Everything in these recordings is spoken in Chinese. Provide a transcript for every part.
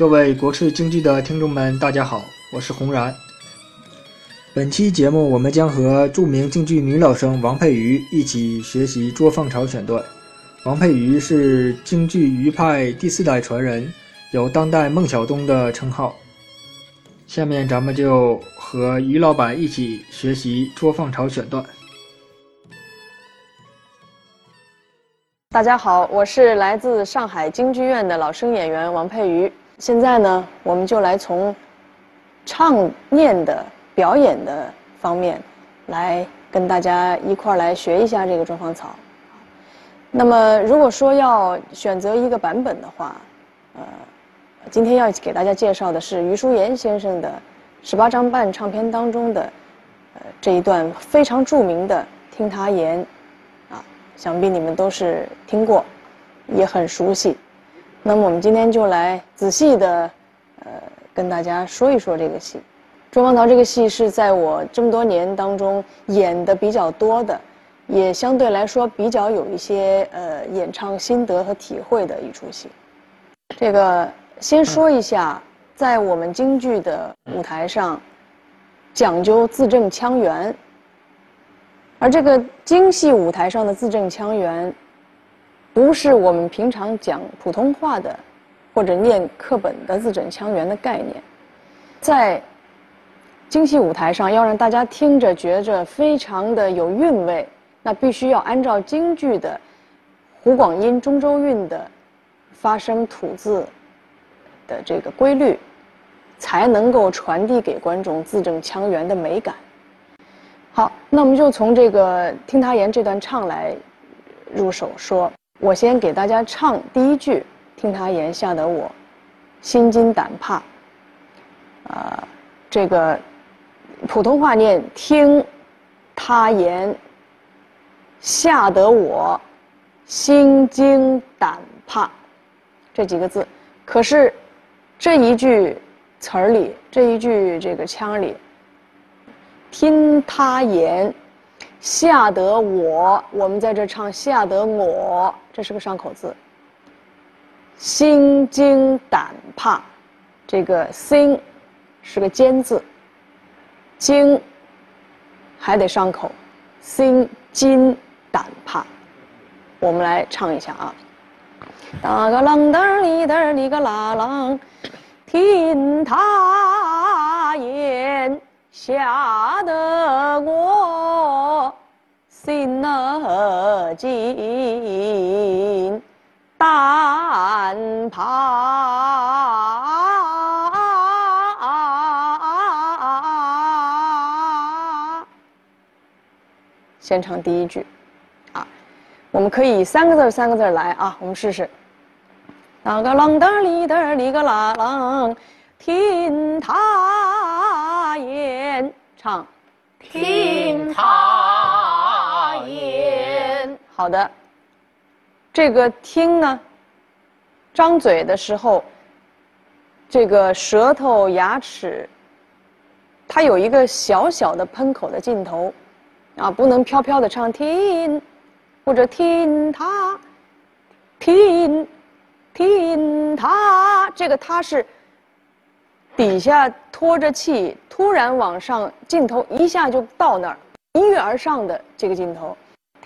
各位国粹京剧的听众们，大家好，我是洪然。本期节目，我们将和著名京剧女老生王佩瑜一起学习捉放巢选段。王佩瑜是京剧余派第四代传人，有“当代孟小冬”的称号。下面咱们就和于老板一起学习捉放巢选段。大家好，我是来自上海京剧院的老生演员王佩瑜。现在呢，我们就来从唱念的表演的方面，来跟大家一块儿来学一下这个捉放草。那么，如果说要选择一个版本的话，呃，今天要给大家介绍的是余叔岩先生的十八张半唱片当中的呃这一段非常著名的《听他言》。啊想必你们都是听过，也很熟悉。那么我们今天就来仔细的，呃，跟大家说一说这个戏。《捉放巢》这个戏是在我这么多年当中演的比较多的，也相对来说比较有一些呃演唱心得和体会的一出戏。这个先说一下，在我们京剧的舞台上，讲究字正腔圆。而这个京戏舞台上的字正腔圆，不是我们平常讲普通话的，或者念课本的字正腔圆的概念。在京戏舞台上，要让大家听着觉着非常的有韵味，那必须要按照京剧的湖广音、中州韵的发声吐字的这个规律，才能够传递给观众字正腔圆的美感。好，那我们就从这个“听他言”这段唱来入手说。我先给大家唱第一句“听他言”，吓得我心惊胆怕。啊，这个普通话念“听他言”，吓得我心惊胆怕这几个字。可是这一句词儿里，这一句这个腔里。听他言，吓得我。我们在这唱，吓得我，这是个上口字。心惊胆怕，这个心是个尖字，惊还得上口，心惊胆怕。我们来唱一下啊，打个啷噔哩噔哩个啦啷，听他言。吓得我心儿惊胆怕。先唱第一句，啊，我们可以三个字三个字来啊，我们试试。啷个啷噔哩噔哩个啦啷，听他言，唱，听他。好的，这个听呢，张嘴的时候，这个舌头、牙齿，它有一个小小的喷口的劲头，啊，不能飘飘的唱听，或者听他，听。听他，这个他是底下拖着气，突然往上镜头一下就到那儿，一跃而上的这个镜头。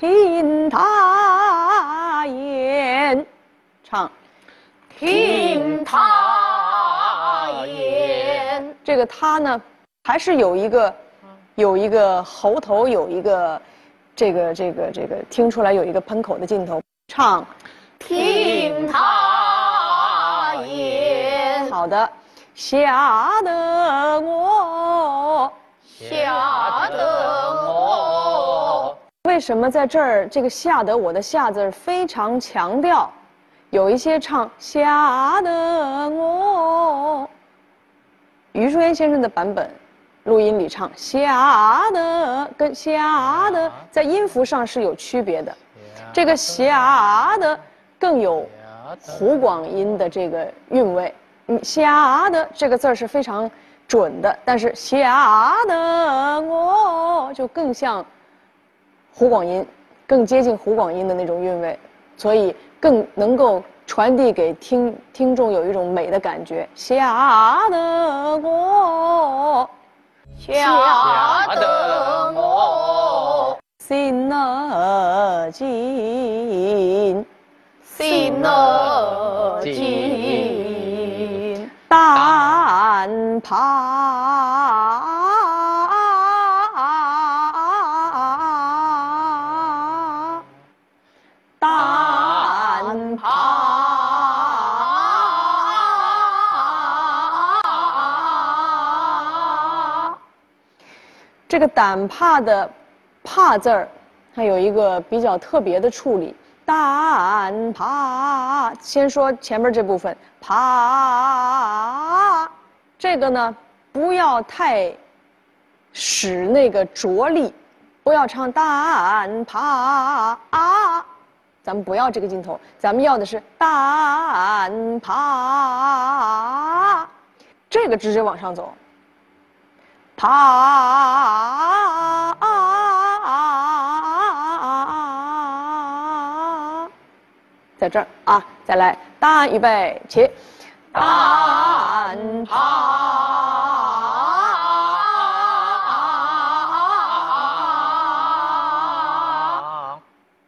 听他言，唱，听他言。这个他呢，还是有一个，有一个喉头，有一个这个这个这个听出来有一个喷口的镜头。唱，听他言。好的，吓得我，吓。为什么在这儿这个吓得我的吓字非常强调？有一些唱吓得我，余叔岩先生的版本，录音里唱吓得跟吓得在音符上是有区别的，这个吓得更有湖广音的这个韵味。嗯，吓的这个字儿是非常准的，但是吓得我就更像湖广音，更接近湖广音的那种韵味，所以更能够传递给听听众有一种美的感觉。吓得我吓得我心儿惊，心儿惊，胆怕，这个胆怕的“怕”字儿，它有一个比较特别的处理。胆怕，先说前面这部分，怕，这个呢不要太使那个着力，不要唱胆怕啊，咱们不要这个镜头，咱们要的是胆怕，这个直接往上走。怕，在这儿啊，再来，大预备起，胆怕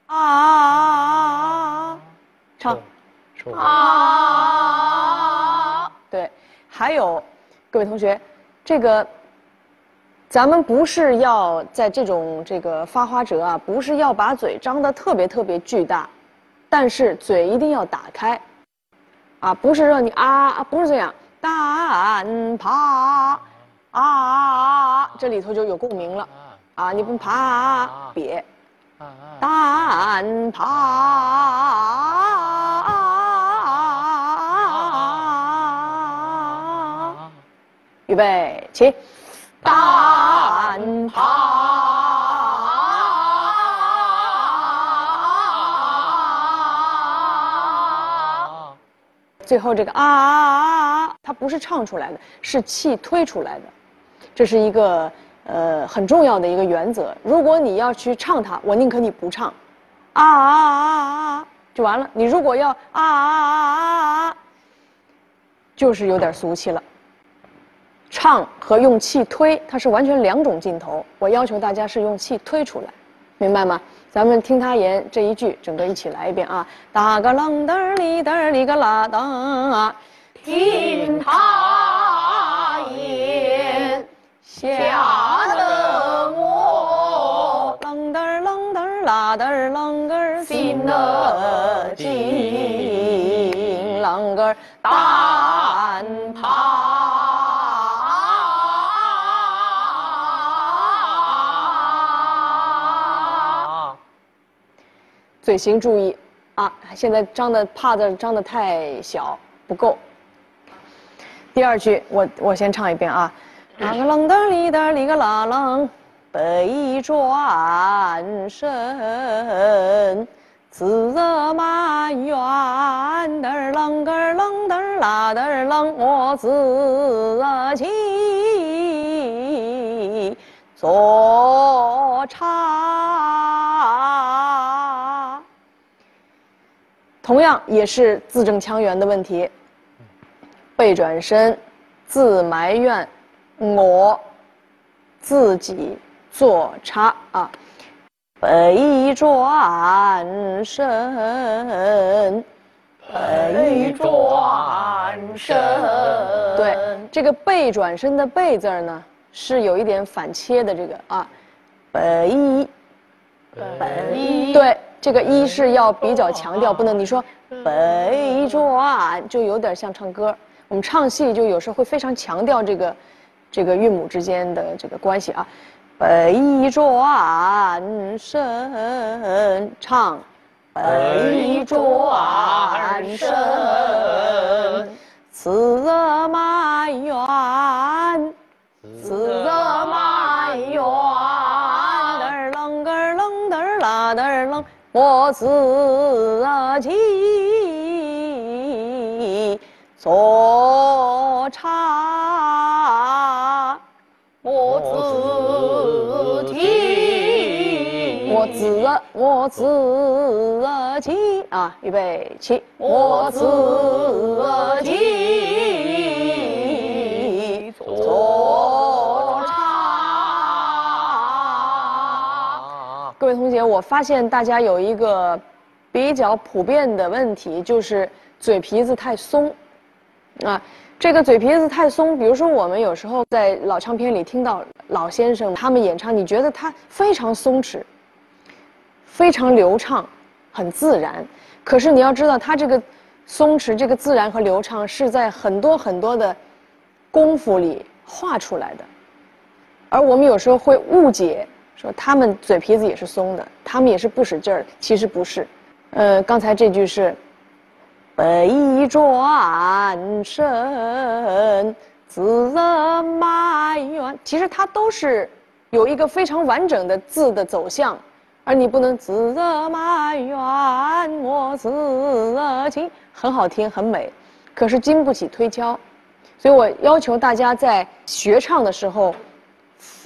啊，唱。啊，对，还有各位同学，这个咱们不是要在这种这个发花折啊，不是要把嘴张得特别特别巨大，但是嘴一定要打开，啊，不是让你啊，不是这样，胆怕啊，这里头就有共鸣了。啊，你不怕瘪，胆怕。预备起，胆怕。最后这个啊，它不是唱出来的，是气推出来的，这是一个呃很重要的一个原则。如果你要去唱它，我宁可你不唱，啊啊啊啊啊就完了。你如果要啊啊啊啊啊，就是有点俗气了。唱和用气推，它是完全两种劲头。我要求大家是用气推出来，明白吗？咱们听他言这一句，整个一起来一遍啊！打个啷噔儿哩噔儿哩个啦当啊，听他言，吓得我啷噔儿啷噔儿啦噔儿啷个儿心儿惊，嘴型注意啊！现在张的怕的张的太小，不够。第二句我我先唱一遍啊，啷个啷当哩当哩个啦啷，背转身，自热埋怨嘚儿啷个儿啷嘚儿啦嘚儿啷，我自己做茶。同样也是字正腔圆的问题。背转身，自埋怨我自己做差。啊。背转身，背转身，对，这个背转身的背字儿呢，是有一点反切的这个啊，背背对，这个一是要比较强调，不能你说北转就有点像唱歌。我们唱戏就有时候会非常强调这个这个韵母之间的这个关系啊。北转身唱，北转身，我自己做茶，我自己，我我自我自己啊，预备起，我自己。我发现大家有一个比较普遍的问题，就是嘴皮子太松啊。这个嘴皮子太松，比如说我们有时候在老唱片里听到老先生他们演唱，你觉得他非常松弛，非常流畅，很自然。可是你要知道，他这个松弛、这个自然和流畅是在很多很多的功夫里画出来的。而我们有时候会误解，说他们嘴皮子也是松的，他们也是不使劲儿，其实不是。呃，刚才这句是。北转身，自埋怨。其实它都是有一个非常完整的字的走向，而你不能自埋怨我自己，很好听，很美，可是经不起推敲。所以我要求大家在学唱的时候，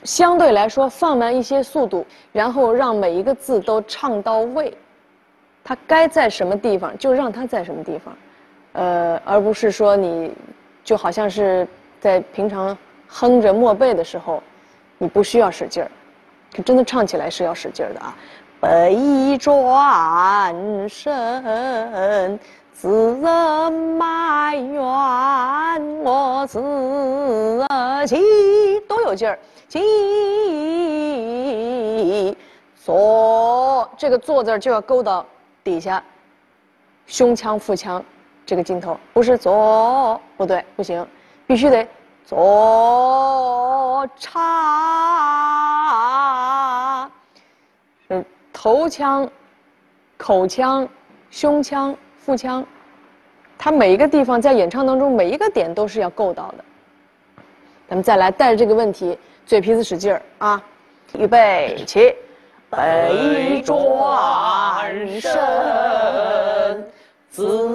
相对来说放慢一些速度，然后让每一个字都唱到位。它该在什么地方就让它在什么地方，呃，而不是说你就好像是在平常哼着默背的时候，你不需要使劲儿，可真的唱起来是要使劲儿的啊！背转身，自埋怨我自己，有劲儿，己坐这个坐字就要勾到。底下，胸腔、腹腔，这个镜头不是左，不对，不行，必须得左叉，是头腔、口腔、胸腔、腹腔，它每一个地方在演唱当中每一个点都是要够到的。咱们再来带着这个问题，嘴皮子使劲儿啊，预备起。北转身，自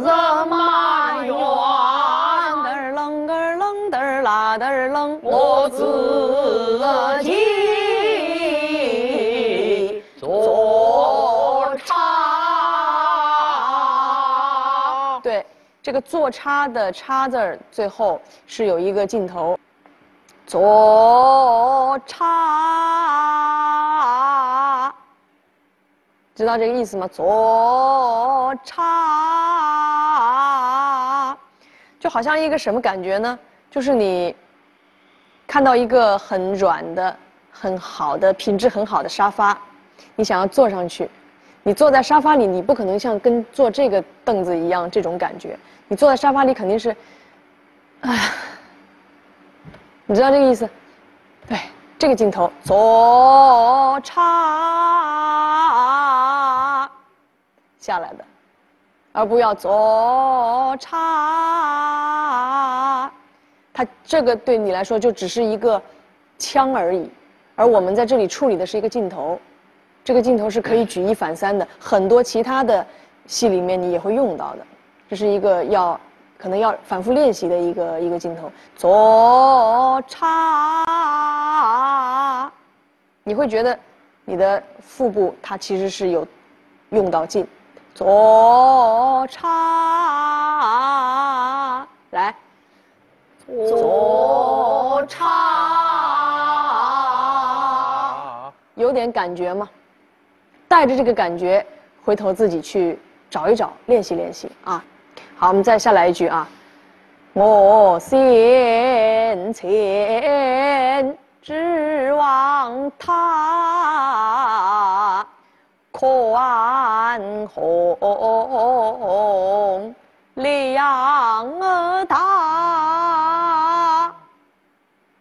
埋怨。嘚儿楞嘚儿楞嘚儿啦嘚儿楞，我自己做叉。对，这个做叉的叉字儿最后是有一个镜头，做叉。知道这个意思吗？左叉，就好像一个什么感觉呢？就是你看到一个很软的、很好的、品质很好的沙发，你想要坐上去，你坐在沙发里，你不可能像跟坐这个凳子一样这种感觉。你坐在沙发里肯定是，哎，你知道这个意思？对，这个镜头左叉。下来的，而不要左叉。它这个对你来说就只是一个枪而已，而我们在这里处理的是一个镜头，这个镜头是可以举一反三的，很多其他的戏里面你也会用到的。这是一个要可能要反复练习的一个一个镜头，左叉，你会觉得你的腹部它其实是有用到劲。左叉，来，左叉，有点感觉吗？带着这个感觉，回头自己去找一找，练习练习啊。好，我们再下来一句啊，我先前指望他。宽宏量大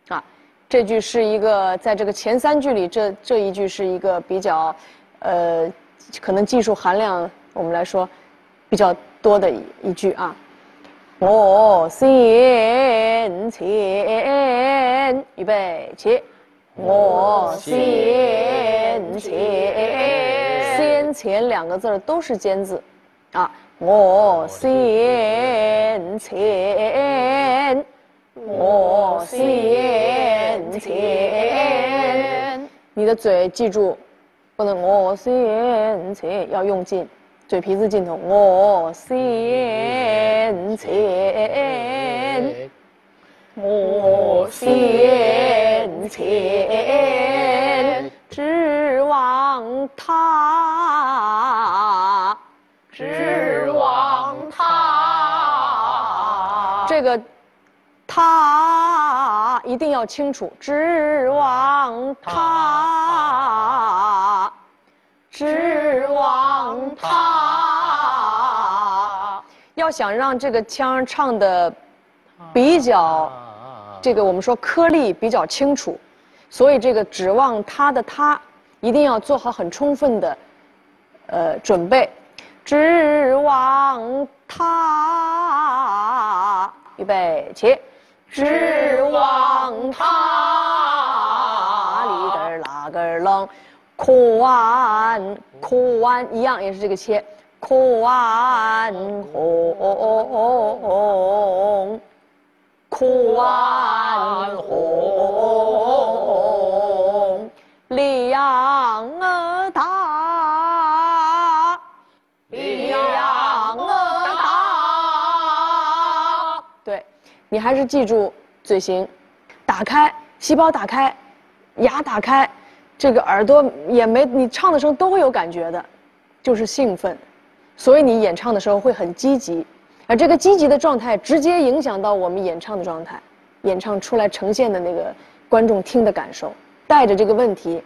啊！这句是一个，在这个前三句里，这这一句是一个比较，呃，可能技术含量我们来说比较多的一一句啊。我先前，预备起，我先前。先前两个字都是尖字，啊，我先前，我先前，你的嘴记住，不能我先前，要用劲，嘴皮子劲头，我先前，我先前，指望他，指望他。这个他一定要清楚，指望他，指望他。要想让这个腔唱的比较，这个我们说颗粒比较清楚，所以这个指望他的他一定要做好很充分的呃准备，指望他，预备起，指望他，里根儿拉根儿楞，宽宽一样也是这个切，宽宏。宽宏，量儿大，量儿大。对，你还是记住嘴型，打开细胞，打开牙，打开，这个耳朵也没，你唱的时候都会有感觉的，就是兴奋，所以你演唱的时候会很积极。而这个积极的状态直接影响到我们演唱的状态，演唱出来呈现的那个观众听的感受。带着这个问题，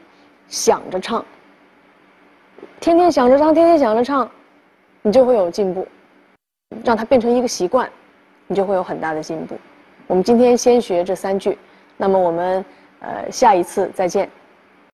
想着唱，天天想着唱，天天想着唱，你就会有进步。让它变成一个习惯，你就会有很大的进步。我们今天先学这三句，那么我们呃下一次再见。